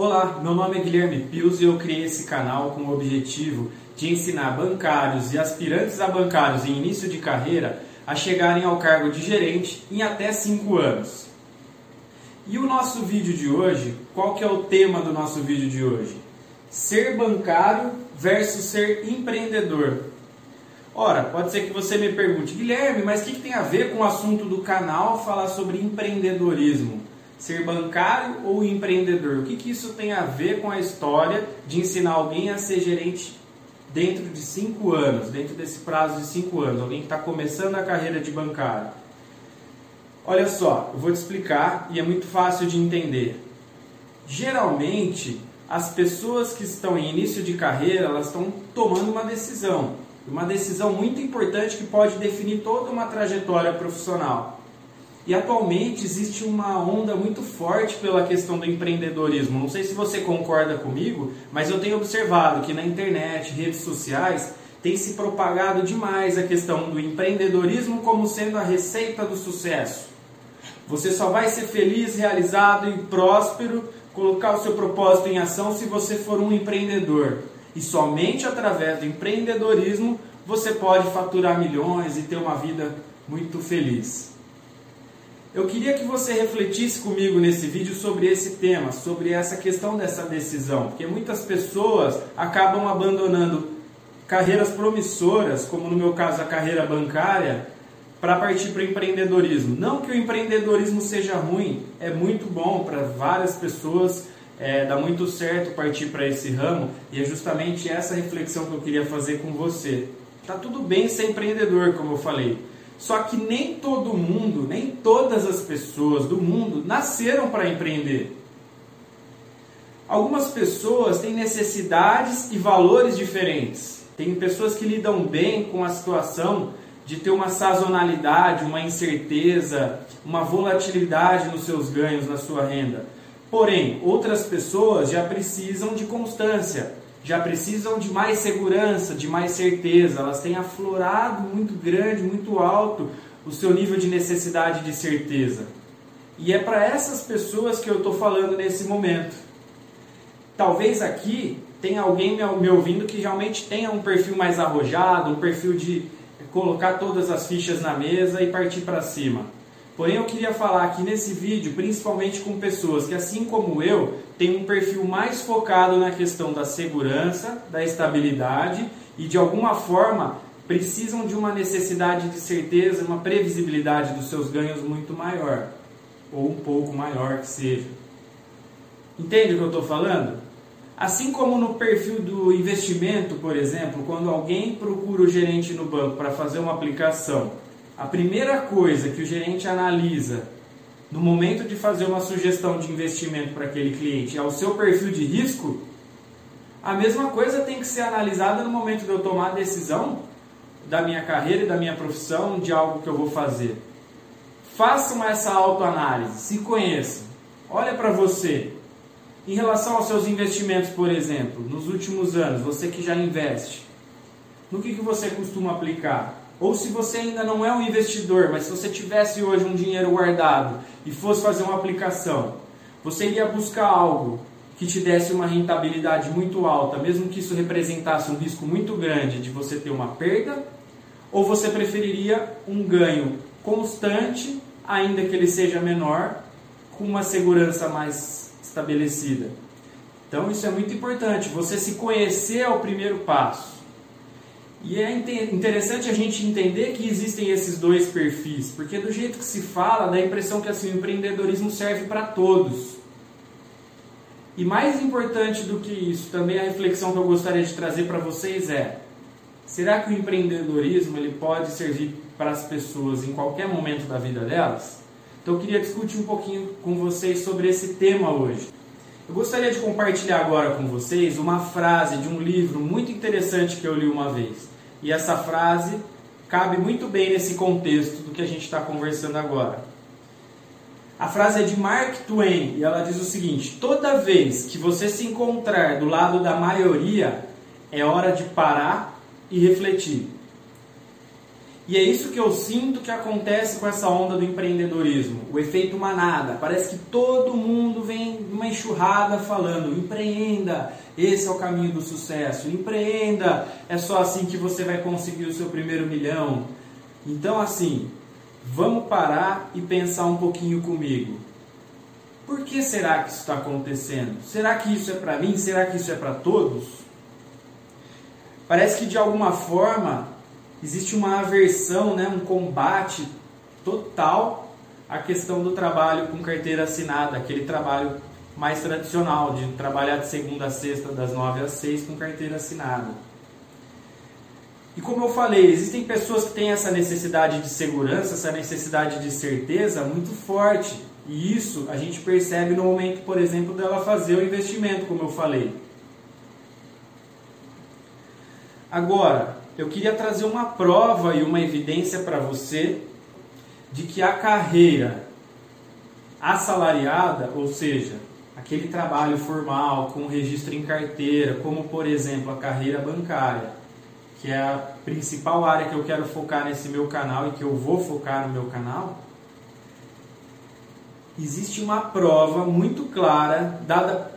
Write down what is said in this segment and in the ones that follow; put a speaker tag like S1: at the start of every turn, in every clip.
S1: Olá, meu nome é Guilherme Pius e eu criei esse canal com o objetivo de ensinar bancários e aspirantes a bancários em início de carreira a chegarem ao cargo de gerente em até 5 anos. E o nosso vídeo de hoje, qual que é o tema do nosso vídeo de hoje? Ser bancário versus ser empreendedor. Ora, pode ser que você me pergunte, Guilherme, mas o que, que tem a ver com o assunto do canal falar sobre empreendedorismo? Ser bancário ou empreendedor? O que, que isso tem a ver com a história de ensinar alguém a ser gerente dentro de cinco anos, dentro desse prazo de cinco anos? Alguém que está começando a carreira de bancário. Olha só, eu vou te explicar e é muito fácil de entender. Geralmente, as pessoas que estão em início de carreira, elas estão tomando uma decisão. Uma decisão muito importante que pode definir toda uma trajetória profissional. E atualmente existe uma onda muito forte pela questão do empreendedorismo. Não sei se você concorda comigo, mas eu tenho observado que na internet, redes sociais, tem se propagado demais a questão do empreendedorismo como sendo a receita do sucesso. Você só vai ser feliz, realizado e próspero, colocar o seu propósito em ação se você for um empreendedor. E somente através do empreendedorismo você pode faturar milhões e ter uma vida muito feliz. Eu queria que você refletisse comigo nesse vídeo sobre esse tema, sobre essa questão dessa decisão, porque muitas pessoas acabam abandonando carreiras promissoras, como no meu caso a carreira bancária, para partir para o empreendedorismo. Não que o empreendedorismo seja ruim, é muito bom para várias pessoas, é, dá muito certo partir para esse ramo, e é justamente essa reflexão que eu queria fazer com você. Tá tudo bem ser empreendedor, como eu falei, só que nem todo mundo, nem todas as pessoas do mundo nasceram para empreender. Algumas pessoas têm necessidades e valores diferentes. Tem pessoas que lidam bem com a situação de ter uma sazonalidade, uma incerteza, uma volatilidade nos seus ganhos, na sua renda. Porém, outras pessoas já precisam de constância, já precisam de mais segurança, de mais certeza, elas têm aflorado muito grande, muito alto o seu nível de necessidade de certeza. E é para essas pessoas que eu estou falando nesse momento. Talvez aqui tenha alguém me ouvindo que realmente tenha um perfil mais arrojado, um perfil de colocar todas as fichas na mesa e partir para cima. Porém, eu queria falar aqui nesse vídeo, principalmente com pessoas que, assim como eu, têm um perfil mais focado na questão da segurança, da estabilidade e, de alguma forma, precisam de uma necessidade de certeza, uma previsibilidade dos seus ganhos muito maior, ou um pouco maior que seja. Entende o que eu estou falando? Assim como no perfil do investimento, por exemplo, quando alguém procura o gerente no banco para fazer uma aplicação a primeira coisa que o gerente analisa no momento de fazer uma sugestão de investimento para aquele cliente é o seu perfil de risco, a mesma coisa tem que ser analisada no momento de eu tomar a decisão da minha carreira e da minha profissão, de algo que eu vou fazer. Façam essa autoanálise, se conheçam. Olha para você. Em relação aos seus investimentos, por exemplo, nos últimos anos, você que já investe, no que, que você costuma aplicar? Ou se você ainda não é um investidor, mas se você tivesse hoje um dinheiro guardado e fosse fazer uma aplicação, você iria buscar algo que te desse uma rentabilidade muito alta, mesmo que isso representasse um risco muito grande de você ter uma perda? Ou você preferiria um ganho constante, ainda que ele seja menor, com uma segurança mais estabelecida? Então isso é muito importante. Você se conhecer é o primeiro passo. E é interessante a gente entender que existem esses dois perfis, porque do jeito que se fala, dá a impressão que assim, o empreendedorismo serve para todos. E mais importante do que isso, também a reflexão que eu gostaria de trazer para vocês é: será que o empreendedorismo ele pode servir para as pessoas em qualquer momento da vida delas? Então eu queria discutir um pouquinho com vocês sobre esse tema hoje. Eu gostaria de compartilhar agora com vocês uma frase de um livro muito interessante que eu li uma vez. E essa frase cabe muito bem nesse contexto do que a gente está conversando agora. A frase é de Mark Twain e ela diz o seguinte: toda vez que você se encontrar do lado da maioria, é hora de parar e refletir. E é isso que eu sinto que acontece com essa onda do empreendedorismo, o efeito manada. Parece que todo mundo vem uma enxurrada falando: empreenda, esse é o caminho do sucesso, empreenda, é só assim que você vai conseguir o seu primeiro milhão. Então, assim, vamos parar e pensar um pouquinho comigo. Por que será que isso está acontecendo? Será que isso é para mim? Será que isso é para todos? Parece que de alguma forma existe uma aversão, né, um combate total à questão do trabalho com carteira assinada, aquele trabalho mais tradicional, de trabalhar de segunda a sexta, das nove às seis, com carteira assinada. E como eu falei, existem pessoas que têm essa necessidade de segurança, essa necessidade de certeza muito forte. E isso a gente percebe no momento, por exemplo, dela fazer o investimento, como eu falei. Agora, eu queria trazer uma prova e uma evidência para você de que a carreira assalariada, ou seja, aquele trabalho formal com registro em carteira, como por exemplo a carreira bancária, que é a principal área que eu quero focar nesse meu canal e que eu vou focar no meu canal, existe uma prova muito clara, dada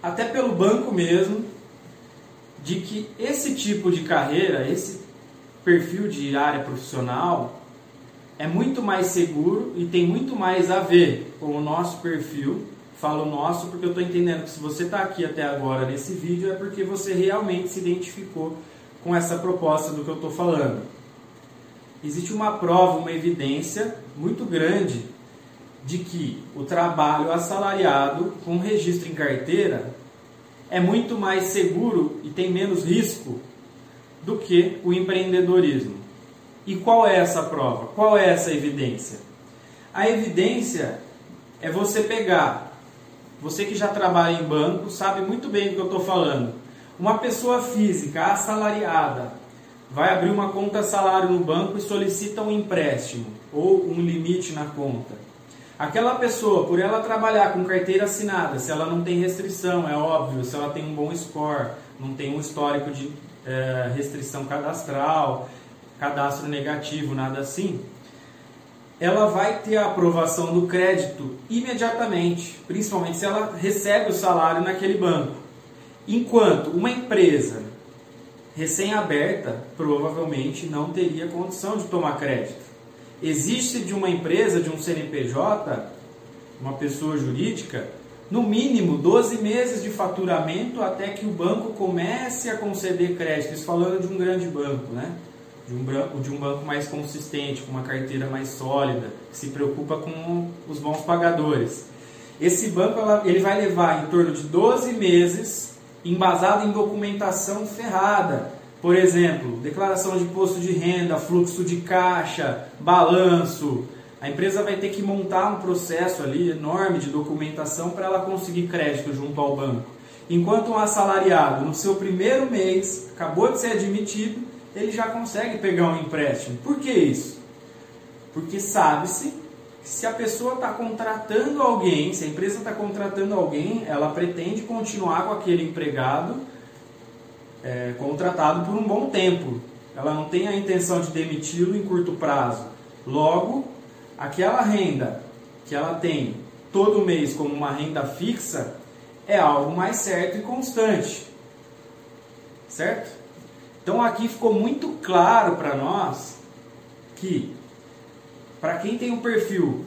S1: até pelo banco mesmo, de que esse tipo de carreira, esse perfil de área profissional, é muito mais seguro e tem muito mais a ver com o nosso perfil. Falo nosso porque eu estou entendendo que se você está aqui até agora nesse vídeo é porque você realmente se identificou com essa proposta do que eu estou falando. Existe uma prova, uma evidência muito grande de que o trabalho assalariado com registro em carteira é muito mais seguro e tem menos risco do que o empreendedorismo. E qual é essa prova? Qual é essa evidência? A evidência é você pegar, você que já trabalha em banco sabe muito bem do que eu estou falando. Uma pessoa física assalariada vai abrir uma conta salário no banco e solicita um empréstimo ou um limite na conta. Aquela pessoa, por ela trabalhar com carteira assinada, se ela não tem restrição, é óbvio, se ela tem um bom score, não tem um histórico de é, restrição cadastral, cadastro negativo, nada assim, ela vai ter a aprovação do crédito imediatamente, principalmente se ela recebe o salário naquele banco. Enquanto uma empresa recém-aberta provavelmente não teria condição de tomar crédito. Existe de uma empresa, de um CNPJ, uma pessoa jurídica, no mínimo 12 meses de faturamento até que o banco comece a conceder crédito. Isso falando de um grande banco, né? De um, banco, de um banco mais consistente, com uma carteira mais sólida, que se preocupa com os bons pagadores. Esse banco ele vai levar em torno de 12 meses embasado em documentação ferrada, por exemplo, declaração de imposto de renda, fluxo de caixa, balanço. A empresa vai ter que montar um processo ali enorme de documentação para ela conseguir crédito junto ao banco. Enquanto um assalariado, no seu primeiro mês, acabou de ser admitido, ele já consegue pegar um empréstimo. Por que isso? Porque sabe-se que se a pessoa está contratando alguém, se a empresa está contratando alguém, ela pretende continuar com aquele empregado é, contratado por um bom tempo. Ela não tem a intenção de demiti-lo em curto prazo. Logo, aquela renda que ela tem todo mês como uma renda fixa é algo mais certo e constante. Certo? Então aqui ficou muito claro para nós que para quem tem um perfil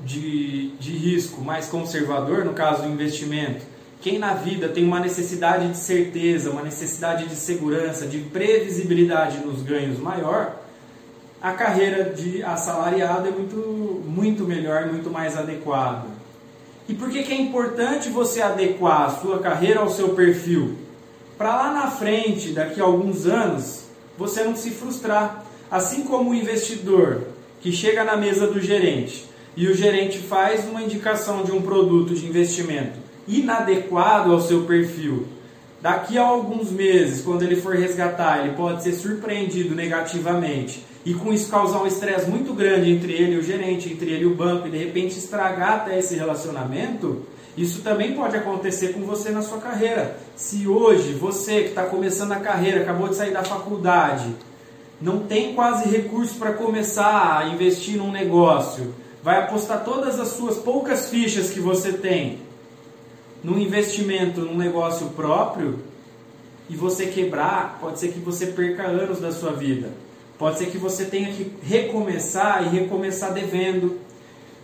S1: de, de risco mais conservador, no caso do investimento, quem na vida tem uma necessidade de certeza, uma necessidade de segurança, de previsibilidade nos ganhos maior, a carreira de assalariado é muito, muito melhor, muito mais adequada. E por que, que é importante você adequar a sua carreira ao seu perfil? Para lá na frente, daqui a alguns anos, você não se frustrar. Assim como o investidor que chega na mesa do gerente e o gerente faz uma indicação de um produto de investimento inadequado ao seu perfil. Daqui a alguns meses, quando ele for resgatar, ele pode ser surpreendido negativamente e com isso causar um estresse muito grande entre ele e o gerente, entre ele e o banco e de repente estragar até esse relacionamento. Isso também pode acontecer com você na sua carreira. Se hoje você que está começando a carreira, acabou de sair da faculdade, não tem quase recurso para começar a investir num negócio, vai apostar todas as suas poucas fichas que você tem num investimento num negócio próprio e você quebrar, pode ser que você perca anos da sua vida. Pode ser que você tenha que recomeçar e recomeçar devendo.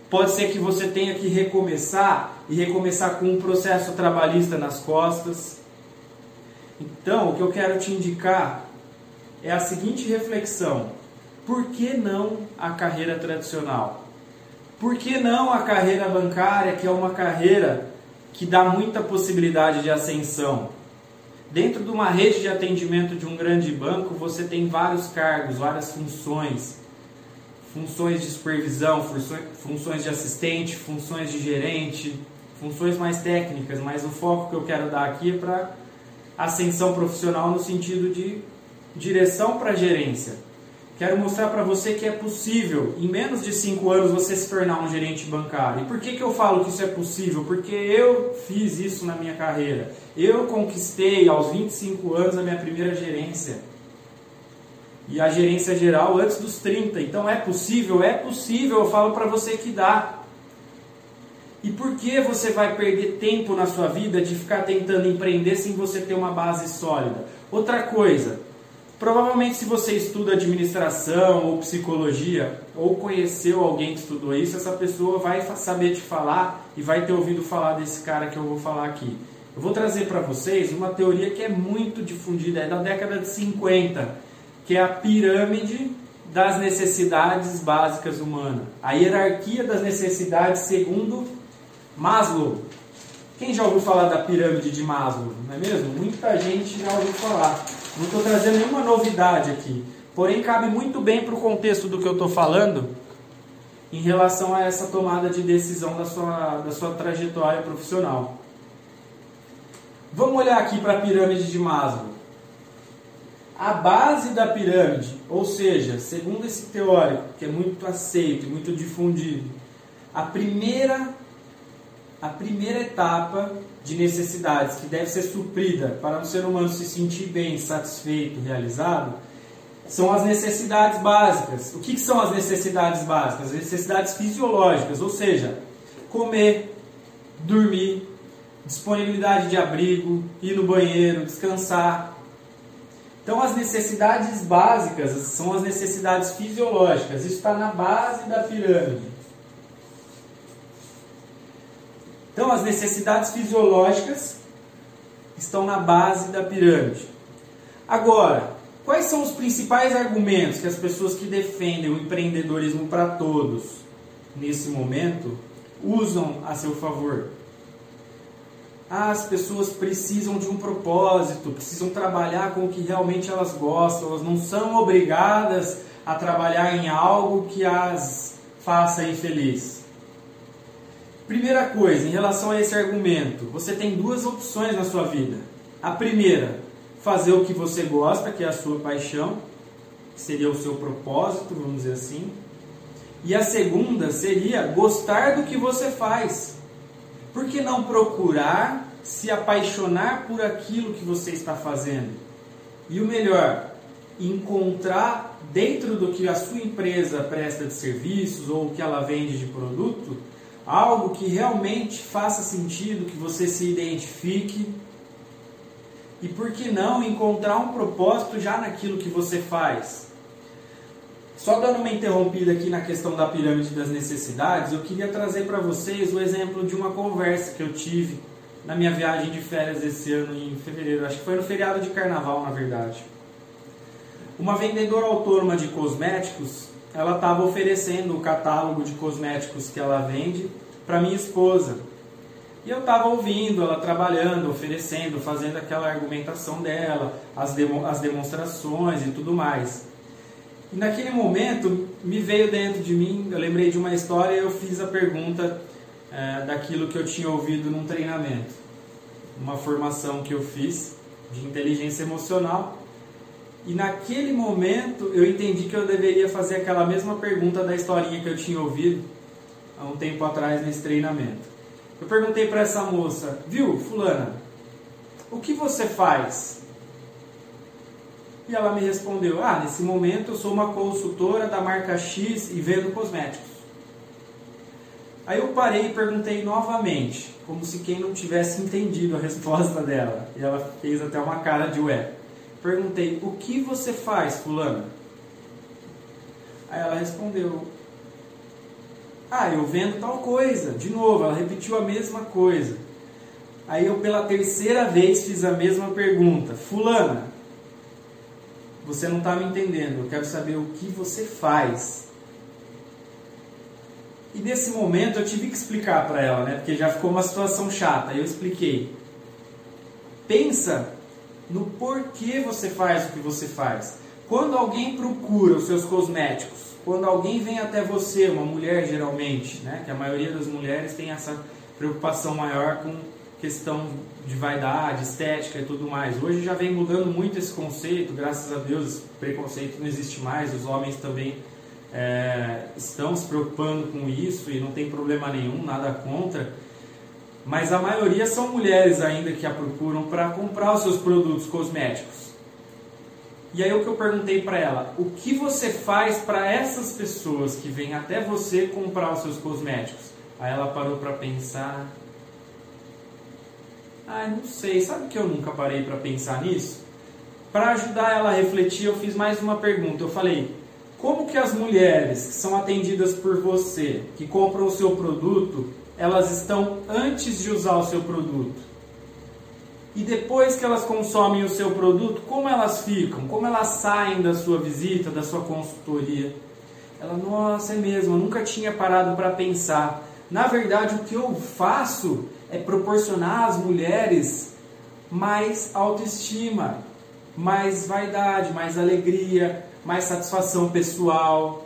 S1: Pode ser que você tenha que recomeçar e recomeçar com um processo trabalhista nas costas. Então, o que eu quero te indicar é a seguinte reflexão: por que não a carreira tradicional? Por que não a carreira bancária, que é uma carreira que dá muita possibilidade de ascensão? Dentro de uma rede de atendimento de um grande banco, você tem vários cargos, várias funções. Funções de supervisão, funções de assistente, funções de gerente, funções mais técnicas, mas o foco que eu quero dar aqui é para ascensão profissional no sentido de direção para gerência. Quero mostrar para você que é possível, em menos de 5 anos, você se tornar um gerente bancário. E por que, que eu falo que isso é possível? Porque eu fiz isso na minha carreira. Eu conquistei aos 25 anos a minha primeira gerência. E a gerência geral antes dos 30. Então é possível? É possível, eu falo para você que dá. E por que você vai perder tempo na sua vida de ficar tentando empreender sem você ter uma base sólida? Outra coisa, Provavelmente, se você estuda administração ou psicologia, ou conheceu alguém que estudou isso, essa pessoa vai saber te falar e vai ter ouvido falar desse cara que eu vou falar aqui. Eu vou trazer para vocês uma teoria que é muito difundida, é da década de 50, que é a pirâmide das necessidades básicas humanas. A hierarquia das necessidades segundo Maslow. Quem já ouviu falar da pirâmide de Maslow? Não é mesmo? Muita gente já ouviu falar. Não estou trazendo nenhuma novidade aqui. Porém, cabe muito bem para o contexto do que eu estou falando em relação a essa tomada de decisão da sua, da sua trajetória profissional. Vamos olhar aqui para a pirâmide de Maslow. A base da pirâmide, ou seja, segundo esse teórico, que é muito aceito e muito difundido, a primeira, a primeira etapa de necessidades que deve ser suprida para o ser humano se sentir bem, satisfeito, realizado, são as necessidades básicas. O que, que são as necessidades básicas? As necessidades fisiológicas, ou seja, comer, dormir, disponibilidade de abrigo, ir no banheiro, descansar. Então, as necessidades básicas são as necessidades fisiológicas. Isso está na base da pirâmide. Então, as necessidades fisiológicas estão na base da pirâmide. Agora, quais são os principais argumentos que as pessoas que defendem o empreendedorismo para todos nesse momento usam a seu favor? Ah, as pessoas precisam de um propósito, precisam trabalhar com o que realmente elas gostam, elas não são obrigadas a trabalhar em algo que as faça infeliz. Primeira coisa, em relação a esse argumento, você tem duas opções na sua vida. A primeira, fazer o que você gosta, que é a sua paixão, que seria o seu propósito, vamos dizer assim. E a segunda seria gostar do que você faz. Por que não procurar se apaixonar por aquilo que você está fazendo? E o melhor, encontrar dentro do que a sua empresa presta de serviços ou o que ela vende de produto, algo que realmente faça sentido, que você se identifique. E por que não encontrar um propósito já naquilo que você faz? Só dando uma interrompida aqui na questão da pirâmide das necessidades, eu queria trazer para vocês o exemplo de uma conversa que eu tive na minha viagem de férias esse ano em fevereiro, acho que foi no feriado de carnaval, na verdade. Uma vendedora autônoma de cosméticos ela estava oferecendo o catálogo de cosméticos que ela vende para minha esposa. E eu estava ouvindo ela trabalhando, oferecendo, fazendo aquela argumentação dela, as, demo, as demonstrações e tudo mais. E naquele momento me veio dentro de mim, eu lembrei de uma história e eu fiz a pergunta é, daquilo que eu tinha ouvido num treinamento, uma formação que eu fiz de inteligência emocional e naquele momento eu entendi que eu deveria fazer aquela mesma pergunta da historinha que eu tinha ouvido há um tempo atrás nesse treinamento. Eu perguntei para essa moça, viu, fulana, o que você faz? E ela me respondeu, ah, nesse momento eu sou uma consultora da marca X e vendo cosméticos. Aí eu parei e perguntei novamente, como se quem não tivesse entendido a resposta dela. E ela fez até uma cara de ué. Perguntei: "O que você faz, fulana?" Aí ela respondeu: "Ah, eu vendo tal coisa". De novo, ela repetiu a mesma coisa. Aí eu pela terceira vez fiz a mesma pergunta: "Fulana, você não está me entendendo. Eu quero saber o que você faz. E nesse momento eu tive que explicar para ela, né? Porque já ficou uma situação chata. Eu expliquei. Pensa no porquê você faz o que você faz. Quando alguém procura os seus cosméticos, quando alguém vem até você, uma mulher geralmente, né? Que a maioria das mulheres tem essa preocupação maior com questão de vaidade, estética e tudo mais. Hoje já vem mudando muito esse conceito, graças a Deus, preconceito não existe mais, os homens também é, estão se preocupando com isso e não tem problema nenhum, nada contra. Mas a maioria são mulheres ainda que a procuram para comprar os seus produtos cosméticos. E aí o que eu perguntei para ela, o que você faz para essas pessoas que vêm até você comprar os seus cosméticos? Aí ela parou para pensar, ah, não sei, sabe que eu nunca parei para pensar nisso? Para ajudar ela a refletir, eu fiz mais uma pergunta. Eu falei: como que as mulheres que são atendidas por você, que compram o seu produto, elas estão antes de usar o seu produto? E depois que elas consomem o seu produto, como elas ficam? Como elas saem da sua visita, da sua consultoria? Ela, nossa, é mesmo, eu nunca tinha parado para pensar. Na verdade, o que eu faço é proporcionar às mulheres mais autoestima, mais vaidade, mais alegria, mais satisfação pessoal,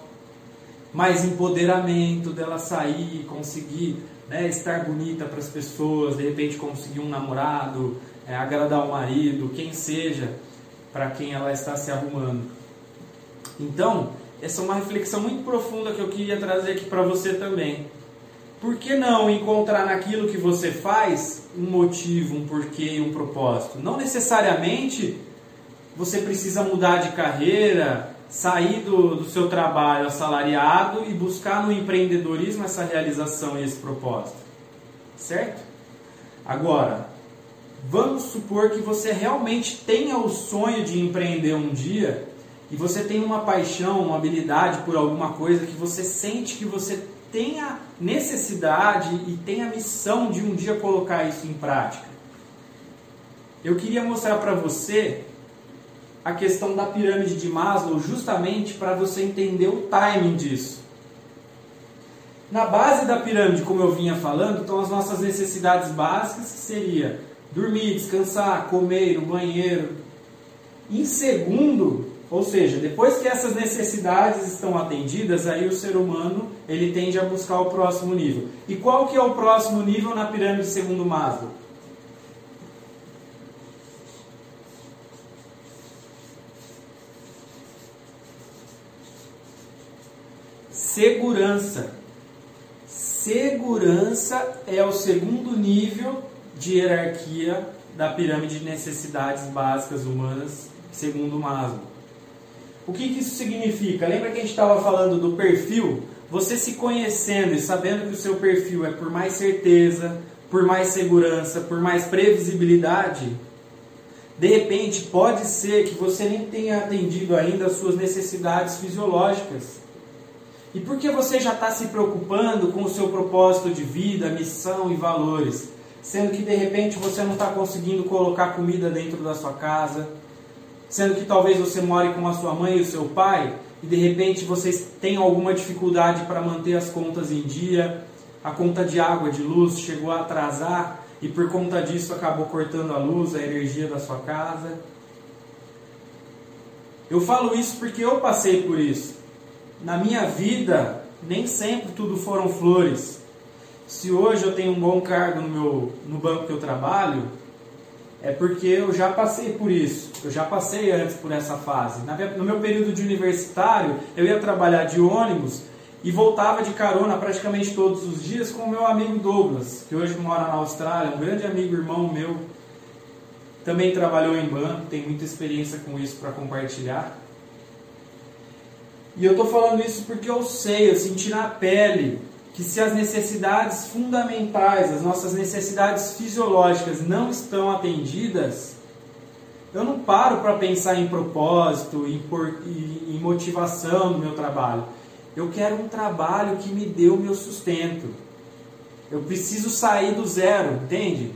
S1: mais empoderamento dela sair, conseguir né, estar bonita para as pessoas, de repente conseguir um namorado, é, agradar o marido, quem seja, para quem ela está se arrumando. Então, essa é uma reflexão muito profunda que eu queria trazer aqui para você também. Por que não encontrar naquilo que você faz um motivo, um porquê e um propósito? Não necessariamente você precisa mudar de carreira, sair do, do seu trabalho assalariado e buscar no empreendedorismo essa realização e esse propósito. Certo? Agora, vamos supor que você realmente tenha o sonho de empreender um dia e você tem uma paixão, uma habilidade por alguma coisa que você sente que você tem a necessidade e tem a missão de um dia colocar isso em prática. Eu queria mostrar para você a questão da pirâmide de Maslow justamente para você entender o timing disso. Na base da pirâmide, como eu vinha falando, estão as nossas necessidades básicas, que seria dormir, descansar, comer, ir no banheiro. Em segundo, ou seja, depois que essas necessidades estão atendidas, aí o ser humano ele tende a buscar o próximo nível. E qual que é o próximo nível na pirâmide segundo Maslow? Segurança. Segurança é o segundo nível de hierarquia da pirâmide de necessidades básicas humanas, segundo Maslow. O que, que isso significa? Lembra que a gente estava falando do perfil? Você se conhecendo e sabendo que o seu perfil é por mais certeza, por mais segurança, por mais previsibilidade, de repente pode ser que você nem tenha atendido ainda as suas necessidades fisiológicas. E por que você já está se preocupando com o seu propósito de vida, missão e valores? Sendo que de repente você não está conseguindo colocar comida dentro da sua casa, sendo que talvez você more com a sua mãe e o seu pai e de repente vocês têm alguma dificuldade para manter as contas em dia, a conta de água, de luz chegou a atrasar e por conta disso acabou cortando a luz, a energia da sua casa. Eu falo isso porque eu passei por isso. Na minha vida, nem sempre tudo foram flores. Se hoje eu tenho um bom cargo no, meu, no banco que eu trabalho, é porque eu já passei por isso, eu já passei antes por essa fase. No meu período de universitário, eu ia trabalhar de ônibus e voltava de carona praticamente todos os dias com o meu amigo Douglas, que hoje mora na Austrália, um grande amigo, irmão meu. Também trabalhou em banco, tem muita experiência com isso para compartilhar. E eu estou falando isso porque eu sei, eu senti na pele que se as necessidades fundamentais, as nossas necessidades fisiológicas não estão atendidas, eu não paro para pensar em propósito, em, por, em motivação no meu trabalho. Eu quero um trabalho que me dê o meu sustento. Eu preciso sair do zero, entende?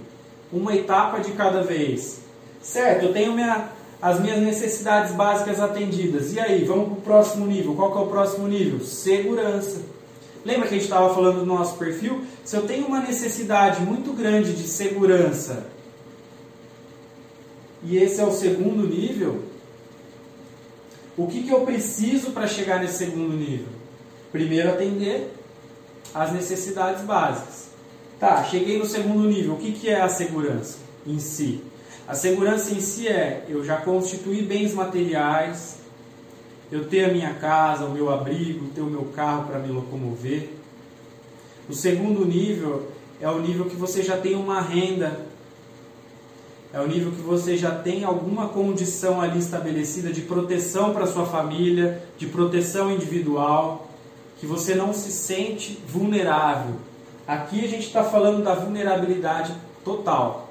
S1: Uma etapa de cada vez. Certo, eu tenho minha, as minhas necessidades básicas atendidas. E aí, vamos para o próximo nível. Qual que é o próximo nível? Segurança. Lembra que a gente estava falando do nosso perfil? Se eu tenho uma necessidade muito grande de segurança, e esse é o segundo nível, o que, que eu preciso para chegar nesse segundo nível? Primeiro, atender às necessidades básicas. Tá, cheguei no segundo nível. O que, que é a segurança em si? A segurança em si é eu já constituir bens materiais, eu ter a minha casa, o meu abrigo, ter o meu carro para me locomover. O segundo nível é o nível que você já tem uma renda, é o nível que você já tem alguma condição ali estabelecida de proteção para sua família, de proteção individual, que você não se sente vulnerável. Aqui a gente está falando da vulnerabilidade total.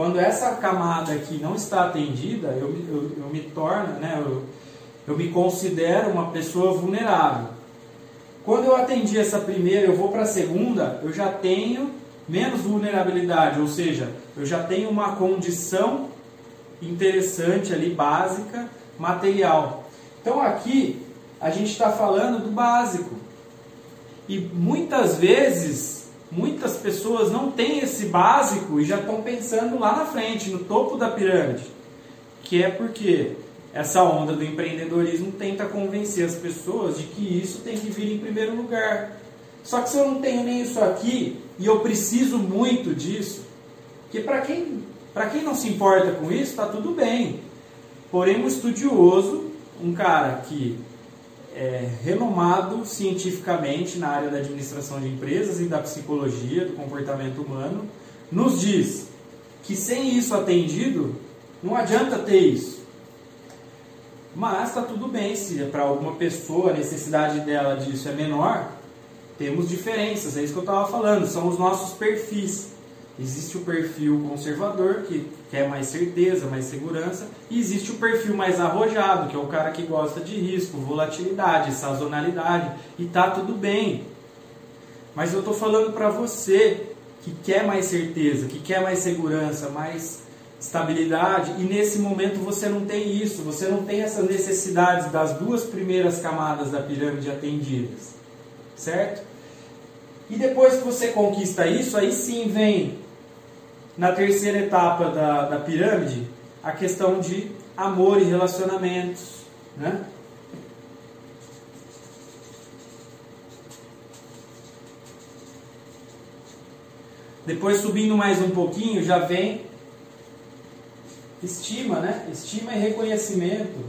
S1: Quando essa camada aqui não está atendida, eu, eu, eu me torno, né, eu, eu me considero uma pessoa vulnerável. Quando eu atendi essa primeira, eu vou para a segunda, eu já tenho menos vulnerabilidade, ou seja, eu já tenho uma condição interessante ali, básica, material. Então aqui a gente está falando do básico. E muitas vezes, muitas pessoas não têm esse básico e já estão pensando lá na frente, no topo da pirâmide. Que é porque essa onda do empreendedorismo tenta convencer as pessoas de que isso tem que vir em primeiro lugar. Só que se eu não tenho nem isso aqui e eu preciso muito disso, que para quem, quem não se importa com isso, está tudo bem. Porém, um estudioso, um cara que é renomado cientificamente na área da administração de empresas e da psicologia, do comportamento humano, nos diz que sem isso atendido, não adianta ter isso. Mas está tudo bem, se é para alguma pessoa a necessidade dela disso é menor, temos diferenças, é isso que eu estava falando, são os nossos perfis. Existe o perfil conservador, que quer mais certeza, mais segurança, e existe o perfil mais arrojado, que é o cara que gosta de risco, volatilidade, sazonalidade, e tá tudo bem. Mas eu estou falando para você que quer mais certeza, que quer mais segurança, mais estabilidade, e nesse momento você não tem isso, você não tem essas necessidades das duas primeiras camadas da pirâmide atendidas, certo? E depois que você conquista isso, aí sim vem na terceira etapa da, da pirâmide a questão de amor e relacionamentos, né? Depois subindo mais um pouquinho, já vem estima, né? Estima e reconhecimento.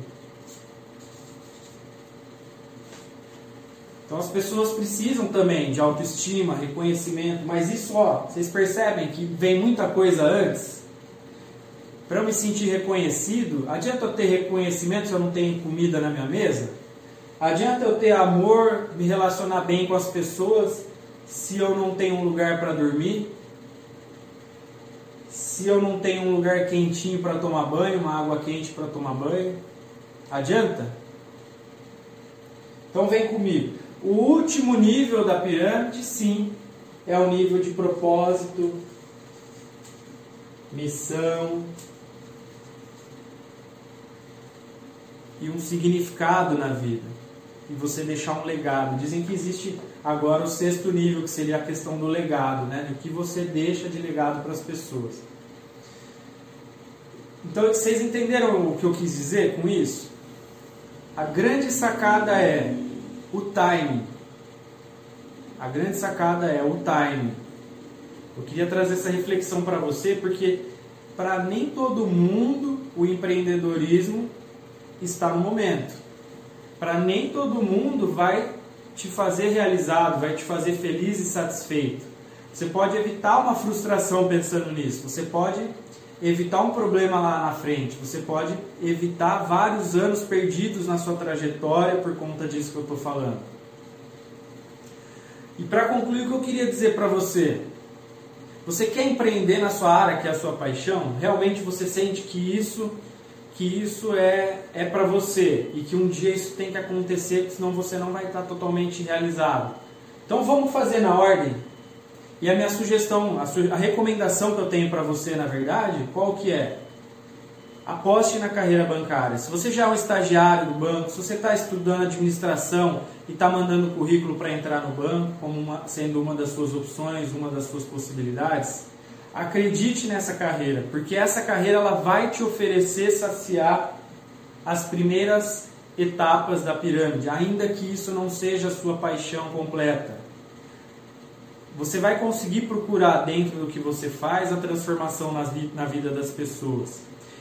S1: Então as pessoas precisam também de autoestima, reconhecimento, mas isso, ó, vocês percebem que vem muita coisa antes? Para eu me sentir reconhecido, adianta eu ter reconhecimento se eu não tenho comida na minha mesa? Adianta eu ter amor, me relacionar bem com as pessoas se eu não tenho um lugar para dormir? se eu não tenho um lugar quentinho para tomar banho, uma água quente para tomar banho? Adianta? Então vem comigo. O último nível da pirâmide, sim, é o nível de propósito, missão e um significado na vida. E você deixar um legado. Dizem que existe agora o sexto nível, que seria a questão do legado, né? Do que você deixa de legado para as pessoas. Então vocês entenderam o que eu quis dizer com isso? A grande sacada é o time. A grande sacada é o time. Eu queria trazer essa reflexão para você porque para nem todo mundo o empreendedorismo está no momento. Para nem todo mundo vai te fazer realizado, vai te fazer feliz e satisfeito. Você pode evitar uma frustração pensando nisso. Você pode evitar um problema lá na frente, você pode evitar vários anos perdidos na sua trajetória por conta disso que eu estou falando. E para concluir, o que eu queria dizer para você? Você quer empreender na sua área, que é a sua paixão? Realmente você sente que isso que isso é, é para você e que um dia isso tem que acontecer, senão você não vai estar totalmente realizado. Então vamos fazer na ordem. E a minha sugestão, a, su a recomendação que eu tenho para você, na verdade, qual que é? Aposte na carreira bancária. Se você já é um estagiário do banco, se você está estudando administração e está mandando currículo para entrar no banco, como uma, sendo uma das suas opções, uma das suas possibilidades, acredite nessa carreira, porque essa carreira ela vai te oferecer saciar as primeiras etapas da pirâmide, ainda que isso não seja a sua paixão completa. Você vai conseguir procurar dentro do que você faz a transformação na vida das pessoas.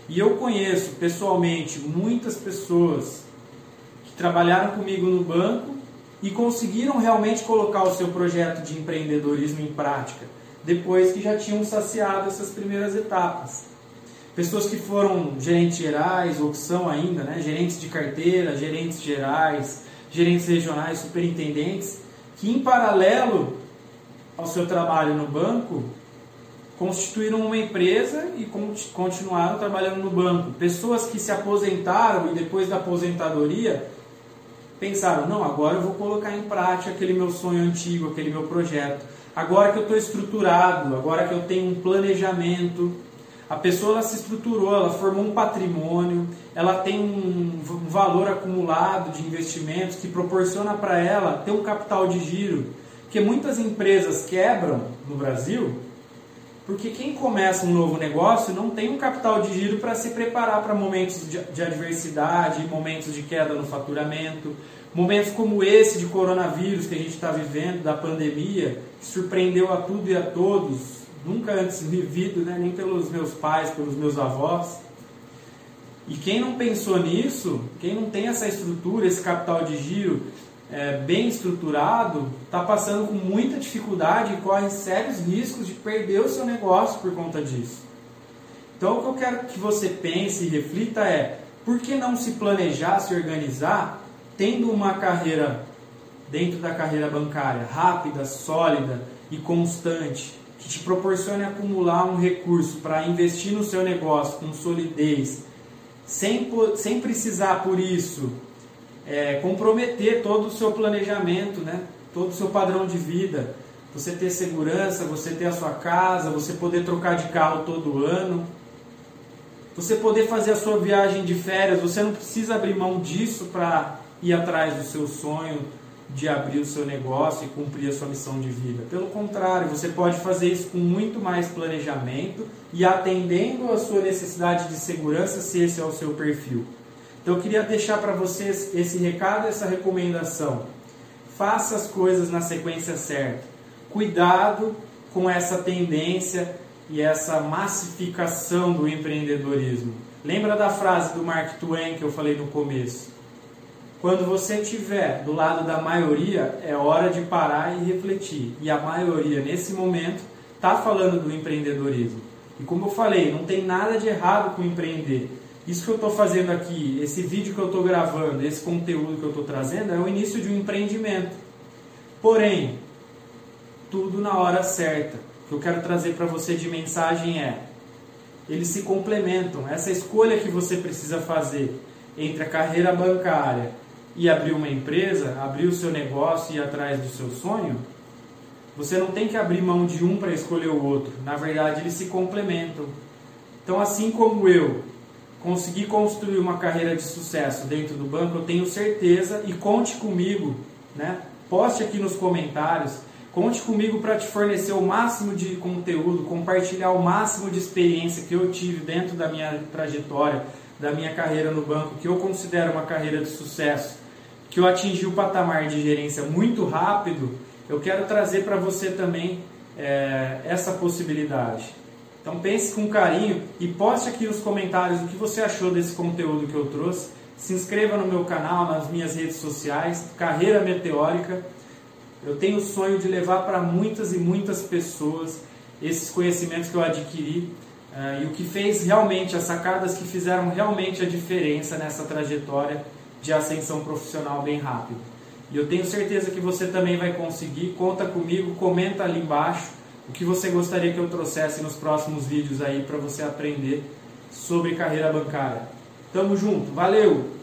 S1: E eu conheço pessoalmente muitas pessoas que trabalharam comigo no banco e conseguiram realmente colocar o seu projeto de empreendedorismo em prática, depois que já tinham saciado essas primeiras etapas. Pessoas que foram gerentes gerais, ou que são ainda, né, gerentes de carteira, gerentes gerais, gerentes regionais, superintendentes, que em paralelo ao seu trabalho no banco, constituíram uma empresa e continuaram trabalhando no banco. Pessoas que se aposentaram e depois da aposentadoria pensaram: não, agora eu vou colocar em prática aquele meu sonho antigo, aquele meu projeto. Agora que eu estou estruturado, agora que eu tenho um planejamento. A pessoa ela se estruturou, ela formou um patrimônio, ela tem um valor acumulado de investimentos que proporciona para ela ter um capital de giro. Porque muitas empresas quebram no Brasil porque quem começa um novo negócio não tem um capital de giro para se preparar para momentos de, de adversidade, momentos de queda no faturamento, momentos como esse de coronavírus que a gente está vivendo, da pandemia, que surpreendeu a tudo e a todos, nunca antes vivido, né, nem pelos meus pais, pelos meus avós. E quem não pensou nisso, quem não tem essa estrutura, esse capital de giro, é, bem estruturado está passando com muita dificuldade e corre sérios riscos de perder o seu negócio por conta disso. Então, o que eu quero que você pense e reflita é: por que não se planejar, se organizar, tendo uma carreira dentro da carreira bancária rápida, sólida e constante, que te proporcione acumular um recurso para investir no seu negócio com solidez, sem, sem precisar por isso é, comprometer todo o seu planejamento, né? todo o seu padrão de vida. Você ter segurança, você ter a sua casa, você poder trocar de carro todo ano, você poder fazer a sua viagem de férias. Você não precisa abrir mão disso para ir atrás do seu sonho de abrir o seu negócio e cumprir a sua missão de vida. Pelo contrário, você pode fazer isso com muito mais planejamento e atendendo a sua necessidade de segurança, se esse é o seu perfil. Então eu queria deixar para vocês esse recado, essa recomendação. Faça as coisas na sequência certa. Cuidado com essa tendência e essa massificação do empreendedorismo. Lembra da frase do Mark Twain que eu falei no começo? Quando você estiver do lado da maioria, é hora de parar e refletir. E a maioria, nesse momento, está falando do empreendedorismo. E como eu falei, não tem nada de errado com empreender. Isso que eu estou fazendo aqui, esse vídeo que eu estou gravando, esse conteúdo que eu estou trazendo, é o início de um empreendimento. Porém, tudo na hora certa. O que eu quero trazer para você de mensagem é: eles se complementam. Essa escolha que você precisa fazer entre a carreira bancária e abrir uma empresa, abrir o seu negócio e ir atrás do seu sonho, você não tem que abrir mão de um para escolher o outro. Na verdade, eles se complementam. Então, assim como eu conseguir construir uma carreira de sucesso dentro do banco, eu tenho certeza e conte comigo, né? Poste aqui nos comentários, conte comigo para te fornecer o máximo de conteúdo, compartilhar o máximo de experiência que eu tive dentro da minha trajetória, da minha carreira no banco, que eu considero uma carreira de sucesso, que eu atingi o patamar de gerência muito rápido. Eu quero trazer para você também é, essa possibilidade. Então pense com carinho e poste aqui nos comentários o que você achou desse conteúdo que eu trouxe. Se inscreva no meu canal, nas minhas redes sociais, Carreira Meteórica. Eu tenho o sonho de levar para muitas e muitas pessoas esses conhecimentos que eu adquiri uh, e o que fez realmente, as sacadas que fizeram realmente a diferença nessa trajetória de ascensão profissional bem rápido. E eu tenho certeza que você também vai conseguir. Conta comigo, comenta ali embaixo o que você gostaria que eu trouxesse nos próximos vídeos aí para você aprender sobre carreira bancária. Tamo junto, valeu!